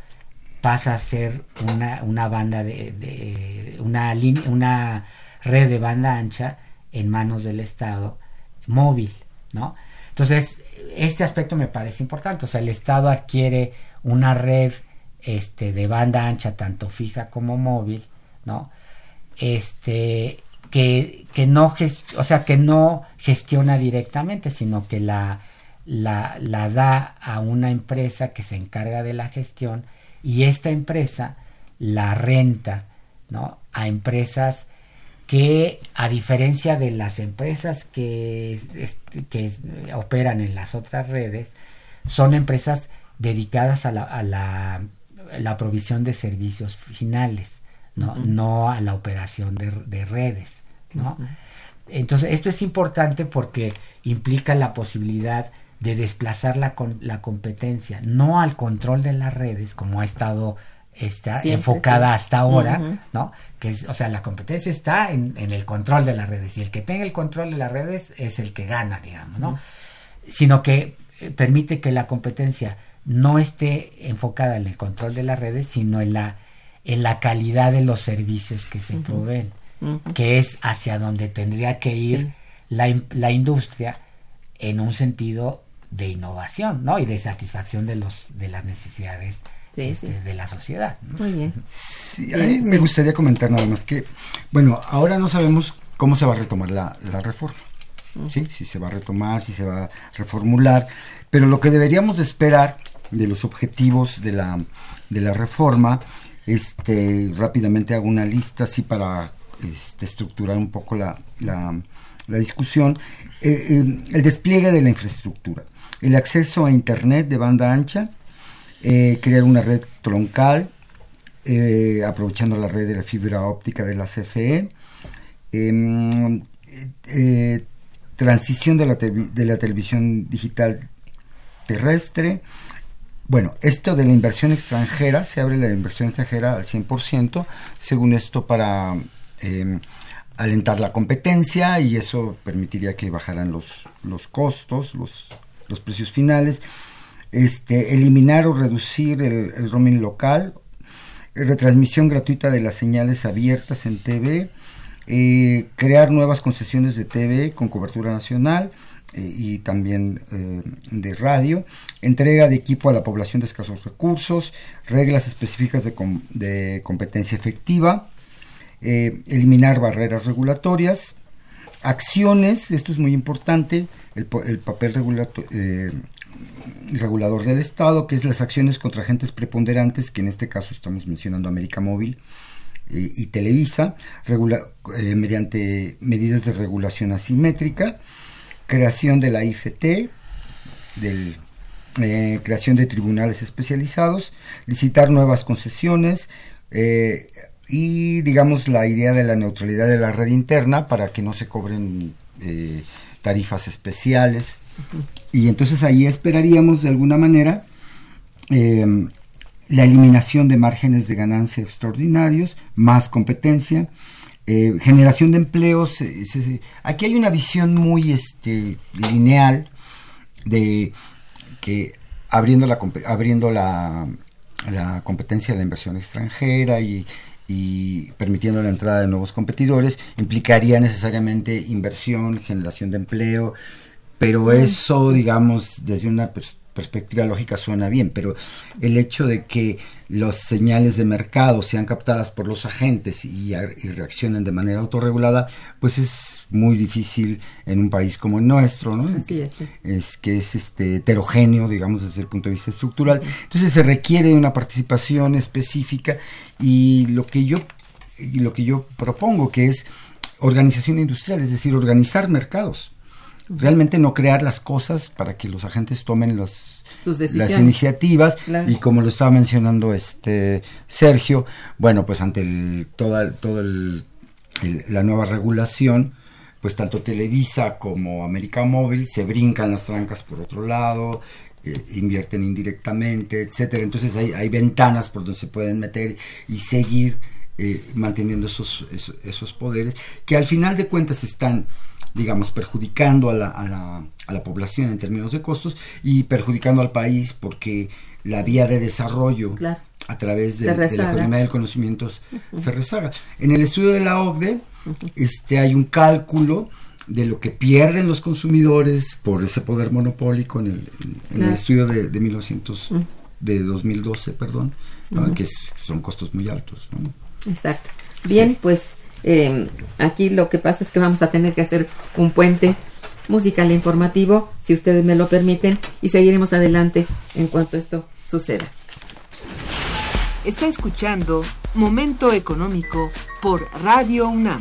pasa a ser una, una banda de, de- una, lin- una red de banda ancha en manos del Estado móvil, ¿no? Entonces, este aspecto me parece importante, o sea, el Estado adquiere una red este de banda ancha tanto fija como móvil, ¿no? Este que, que no o sea, que no gestiona directamente, sino que la, la, la da a una empresa que se encarga de la gestión y esta empresa la renta, ¿no? A empresas que a diferencia de las empresas que, es- este, que operan en las otras redes, son empresas dedicadas a la, a la, la provisión de servicios finales, no, no a la operación de, de redes. ¿no? Entonces, esto es importante porque implica la posibilidad de desplazar la, con- la competencia, no al control de las redes, como ha estado está Siempre, enfocada sí. hasta ahora. ¿no? Que es, o sea, la competencia está en, en el control de las redes y el que tenga el control de las redes es el que gana, digamos, ¿no? Sino que eh, permite que la competencia no esté enfocada en el control de las redes, sino en la en la calidad de los servicios que se proveen, que es hacia donde tendría que ir Sí. la, la industria en un sentido de innovación, ¿no? Y de satisfacción de los de las necesidades Sí, este, sí. de la sociedad. ¿no? Muy bien. Sí, a mí me gustaría comentar nada más que, bueno, ahora no sabemos cómo se va a retomar la, la reforma. ¿sí? Si se va a retomar, si se va a reformular. Pero lo que deberíamos de esperar de los objetivos de la, de la reforma, este, rápidamente hago una lista así para este, estructurar un poco la, la, discusión. Eh, eh, el despliegue de la infraestructura, el acceso a Internet de banda ancha, eh, crear una red troncal, aprovechando la red de la fibra óptica de la CFE, em, transición de la, de la televisión digital terrestre. Bueno, esto de la inversión extranjera, se abre la inversión extranjera al 100%, según esto para em, alentar la competencia y eso permitiría que bajaran los, los costos, los, los precios finales. Este, eliminar o reducir el, roaming local, retransmisión gratuita de las señales abiertas en TV, eh, crear nuevas concesiones de TV con cobertura nacional eh, y también eh, de radio, entrega de equipo a la población de escasos recursos, reglas específicas de, competencia efectiva, eliminar barreras regulatorias, acciones, esto es muy importante, el, papel regulador del Estado, que es las acciones contra agentes preponderantes, que en este caso estamos mencionando América Móvil, y Televisa eh, mediante medidas de regulación asimétrica, creación de la IFT, del, eh, creación de tribunales especializados, licitar nuevas concesiones eh, y digamos la idea de la neutralidad de la red interna para que no se cobren tarifas especiales. Y entonces ahí esperaríamos de alguna manera la eliminación de márgenes de ganancia extraordinarios, más competencia, eh, generación de empleos. Eh, aquí hay una visión muy este, lineal de que abriendo la, abriendo la, la competencia de la inversión extranjera y, y permitiendo la entrada de nuevos competidores, implicaría necesariamente inversión, generación de empleo, pero eso, digamos, desde una perspectiva perspectiva lógica suena bien, pero el hecho de que las señales de mercado sean captadas por los agentes y, reaccionen de manera autorregulada, pues es muy difícil en un país como el nuestro, ¿no? Así es. Es que es este heterogéneo, digamos, desde el punto de vista estructural. Entonces se requiere una participación específica y lo que yo y lo que yo propongo que es organización industrial, es decir, organizar mercados realmente no crear las cosas para que los agentes tomen las iniciativas. Y como lo estaba mencionando este Sergio, bueno, pues ante el, toda, todo la nueva regulación, pues tanto Televisa como América Móvil se brincan las trancas por otro lado, eh, invierten indirectamente, etcétera. Entonces hay, hay ventanas por donde se pueden meter y seguir eh, manteniendo esos, esos poderes que al final de cuentas están digamos, perjudicando a la, a, la, a la población en términos de costos y perjudicando al país porque la vía de desarrollo a través de, la economía del conocimiento se rezaga. En el estudio de la OCDE este, hay un cálculo de lo que pierden los consumidores por ese poder monopólico en el, en, el estudio de, de 1900, de 2012, perdón, que son costos muy altos. Exacto. Bien, pues eh, aquí lo que pasa es que vamos a tener que hacer un puente musical e informativo, si ustedes me lo permiten, y seguiremos adelante en cuanto esto suceda. Está escuchando Momento Económico por Radio UNAM.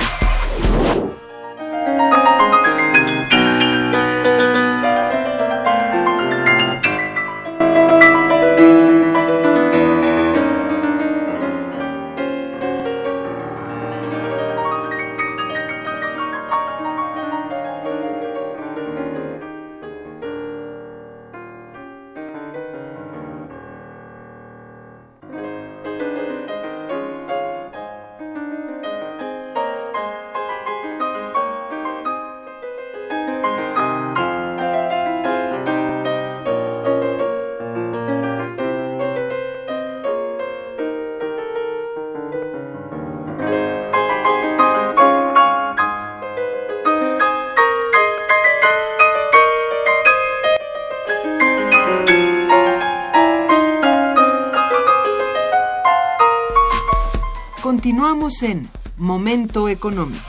Continuamos en Momento Económico.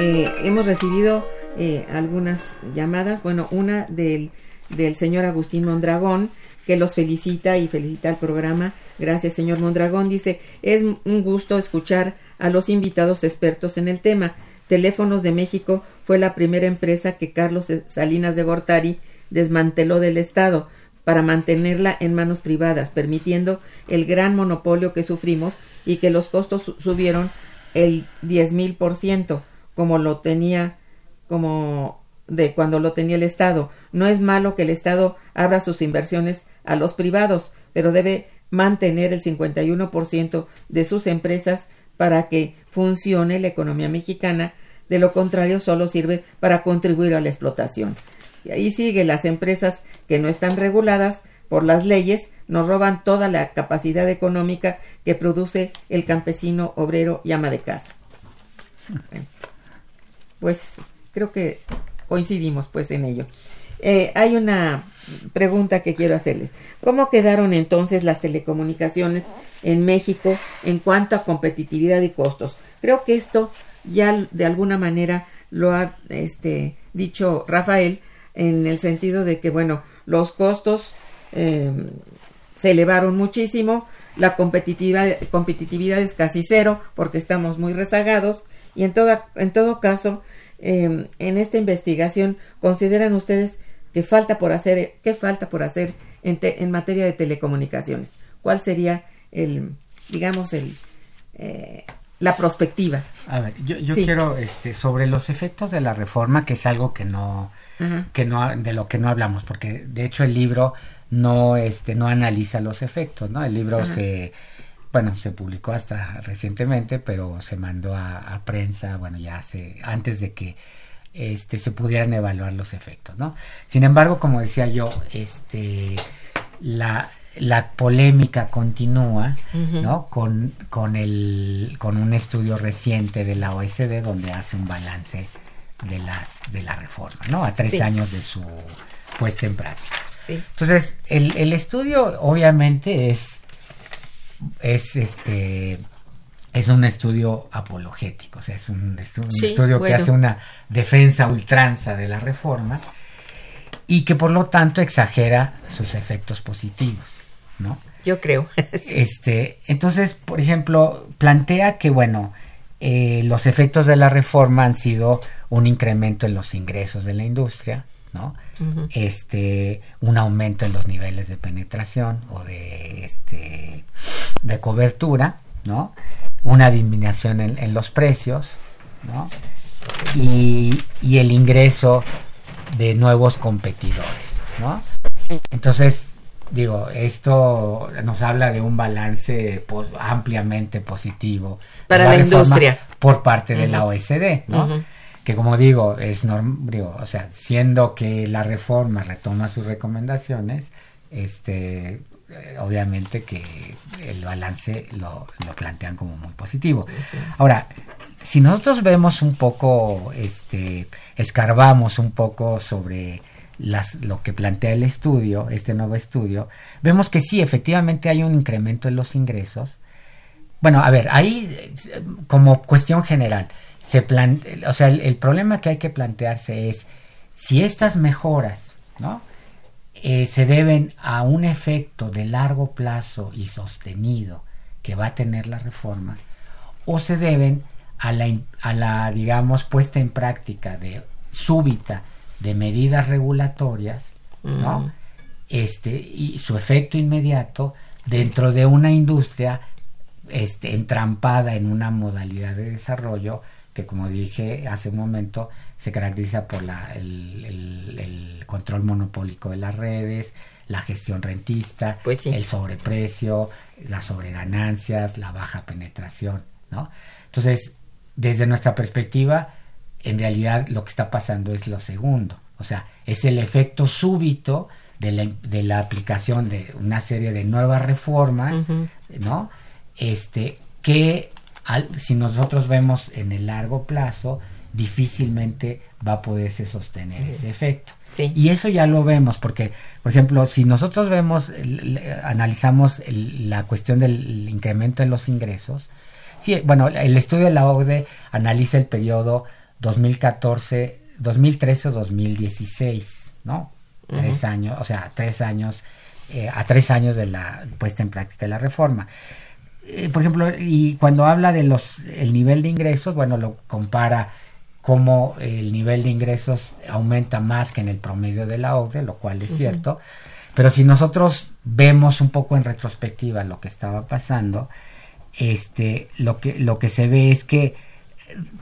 Eh, hemos recibido eh, algunas llamadas, bueno, una del, del señor Agustín Mondragón, que los felicita y felicita al programa. Gracias, señor Mondragón. Dice, es un gusto escuchar a los invitados expertos en el tema. Teléfonos de México fue la primera empresa que Carlos Salinas de Gortari desmanteló del Estado para mantenerla en manos privadas, permitiendo el gran monopolio que sufrimos y que los costos subieron el diez mil por ciento como lo tenía como de cuando lo tenía el Estado. No es malo que el Estado abra sus inversiones a los privados, pero debe mantener el 51% de sus empresas para que funcione la economía mexicana, de lo contrario solo sirve para contribuir a la explotación. Y ahí sigue, las empresas que no están reguladas por las leyes nos roban toda la capacidad económica que produce el campesino, obrero y ama de casa pues creo que coincidimos pues en ello. Eh, hay una pregunta que quiero hacerles. ¿Cómo quedaron entonces las telecomunicaciones en México en cuanto a competitividad y costos? Creo que esto ya de alguna manera lo ha este, dicho Rafael en el sentido de que, bueno, los costos eh, se elevaron muchísimo, la competitividad, competitividad es casi cero porque estamos muy rezagados y en, toda, en todo caso, em, en esta investigación, ¿consideran ustedes que falta por hacer, qué falta por hacer en, en materia de telecomunicaciones? ¿Cuál sería el, digamos, el, eh, la prospectiva? A ver, yo, yo quiero, este, sobre los efectos de la reforma, que es algo que no, que no, de lo que no hablamos, porque de hecho el libro no, este, no analiza los efectos, ¿no? El libro se bueno, se publicó hasta recientemente, pero se mandó a, prensa, bueno, ya hace, antes de que este, se pudieran evaluar los efectos, ¿no? Sin embargo, como decía yo, este, la, la polémica continúa, ¿no? Con, con, el, con un estudio reciente de la OSD donde hace un balance de, las, de la reforma, ¿no? A tres años de su puesta en práctica. Entonces, el, el estudio obviamente es es este es un estudio apologético, o sea, es un, estudio que hace una defensa ultranza de la reforma y que por lo tanto exagera sus efectos positivos, ¿no? Yo creo. este, entonces, por ejemplo, plantea que bueno, eh, los efectos de la reforma han sido un incremento en los ingresos de la industria, ¿no? Este, un aumento en los niveles de penetración o de este de cobertura, ¿no? Una disminución en, los precios, ¿no? Y, y, el ingreso de nuevos competidores, ¿no? Entonces, digo, esto nos habla de un balance ampliamente positivo para la, industria por parte de la OSD, ¿no? que como digo, es digo, o sea, siendo que la reforma retoma sus recomendaciones, este eh, obviamente que el balance lo, lo plantean como muy positivo. Ahora, si nosotros vemos un poco, este, escarbamos un poco sobre las, lo que plantea el estudio, este nuevo estudio, vemos que sí, efectivamente hay un incremento en los ingresos. Bueno, a ver, ahí como cuestión general, se o sea, el, problema que hay que plantearse es si estas mejoras, ¿no? Eh, se deben a un efecto de largo plazo y sostenido que va a tener la reforma, o se deben a la, a la digamos, puesta en práctica de súbita de medidas regulatorias, ¿no? Mm. Este, y su efecto inmediato dentro de una industria este, entrampada en una modalidad de desarrollo que como dije hace un momento, se caracteriza por la, el, control monopólico de las redes, la gestión rentista, pues el sobreprecio, las sobreganancias, la baja penetración, ¿no? Entonces, desde nuestra perspectiva, en realidad lo que está pasando es lo segundo, o sea, es el efecto súbito de la, de la aplicación de una serie de nuevas reformas, ¿no? Este, que si nosotros vemos en el largo plazo, difícilmente va a poderse sostener ese efecto. Y eso ya lo vemos, porque, por ejemplo, si nosotros vemos, analizamos la cuestión del incremento en los ingresos, sí, bueno, el estudio de la OCDE analiza el periodo 2014, 2013 o 2016, ¿no? Tres años, o sea, tres años, eh, a tres años de la puesta en práctica de la reforma. Eh, por ejemplo, y cuando habla de los el nivel de ingresos, bueno, lo compara como el nivel de ingresos aumenta más que en el promedio de la OCDE, lo cual es cierto. Pero si nosotros vemos un poco en retrospectiva lo que estaba pasando, este, lo que, lo que se ve es que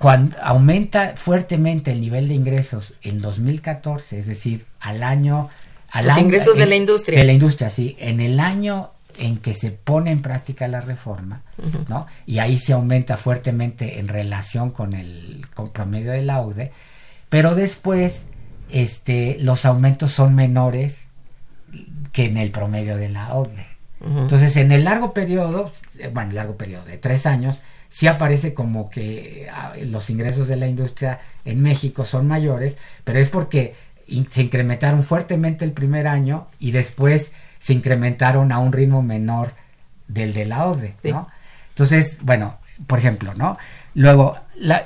cuando aumenta fuertemente el nivel de ingresos en 2014, es decir, al año... Al Los ingresos de la industria. De la industria, sí. En el año en que se pone en práctica la reforma, ¿no? Y ahí se aumenta fuertemente en relación con el promedio del AUDE, pero después este, los aumentos son menores que en el promedio de la OCDE. Entonces, en el largo periodo, bueno, largo periodo de tres años, sí aparece como que ah, los ingresos de la industria en México son mayores, pero es porque se incrementaron fuertemente el primer año y después se incrementaron a un ritmo menor del de la ODE, ¿no? Entonces, bueno, por ejemplo, ¿no? Luego,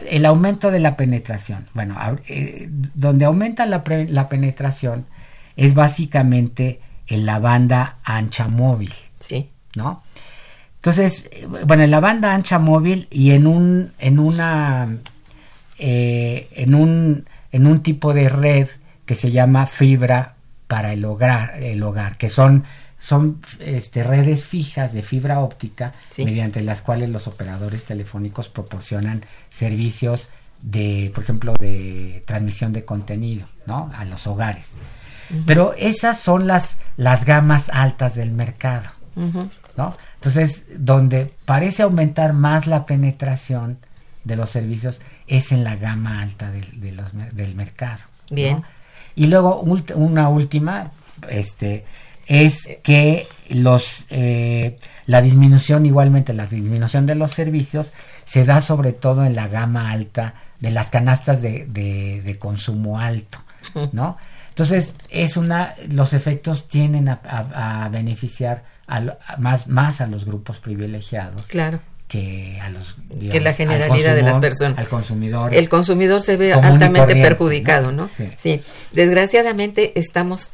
el aumento de la penetración. Bueno, eh, donde aumenta la, la, penetración es básicamente en la banda ancha móvil. Sí. ¿No? Entonces, eh, bueno, en la banda ancha móvil y en un, en una, eh, en un, en un tipo de red que se llama fibra para el hogar, el hogar que son, son este, redes fijas de fibra óptica mediante las cuales los operadores telefónicos proporcionan servicios de, por ejemplo, de transmisión de contenido, ¿no? A los hogares. Pero esas son las, las gamas altas del mercado, ¿no? Entonces, donde parece aumentar más la penetración de los servicios es en la gama alta del, de los, del mercado. Bien. Y luego una última, este, es que los eh, la disminución igualmente la disminución de los servicios se da sobre todo en la gama alta de las canastas de, de, consumo alto, ¿no? Entonces es una los efectos tienden a, beneficiar a, más más a los grupos privilegiados. Claro que a los que la generalidad de las personas. al consumidor el consumidor se ve altamente perjudicado no, Sí. desgraciadamente estamos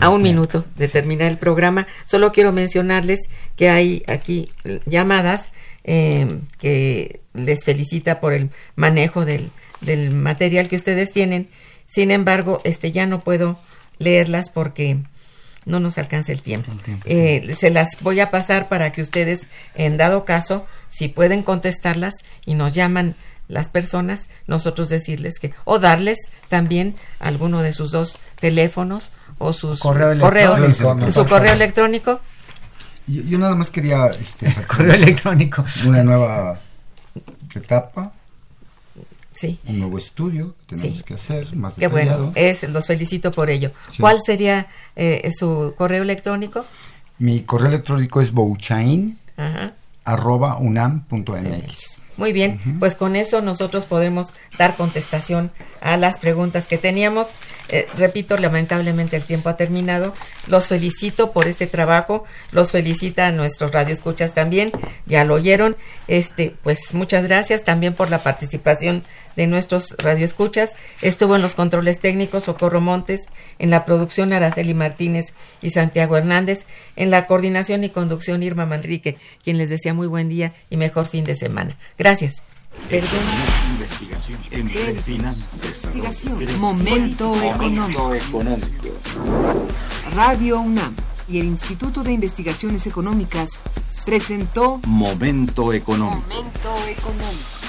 a un minuto de terminar el programa. Solo quiero mencionarles que hay aquí llamadas eh, que les felicita por el manejo del, del material que ustedes tienen. Sin embargo este ya no puedo leerlas porque no nos alcanza el tiempo. Eh, se las voy a pasar para que ustedes, en dado caso, si pueden contestarlas y nos llaman las personas, nosotros decirles que, o darles también alguno de sus dos teléfonos o sus correos, su correo electrónico. Yo, nada más quería este, correo electrónico. una nueva etapa Sí. Un nuevo estudio que tenemos que hacer, más Qué bueno, es, los felicito por ello. ¿Cuál sería eh, su correo electrónico? Mi correo electrónico es bouchain arroba Muy bien, pues con eso nosotros podemos dar contestación a las preguntas que teníamos. Eh, repito, lamentablemente el tiempo ha terminado. Los felicito por este trabajo, los felicita a nuestros radioescuchas también, ya lo oyeron. Este, pues muchas gracias también por la participación de nuestros radioescuchas. Estuvo en los controles técnicos Socorro Montes, en la producción Araceli Martínez y Santiago Hernández, en la coordinación y conducción Irma Manrique, quien les decía muy buen día y mejor fin de semana. Gracias. Investigación. Investigación. Momento económico. Radio UNAM y el Instituto de Investigaciones Económicas presentó Momento económico. Momento económico.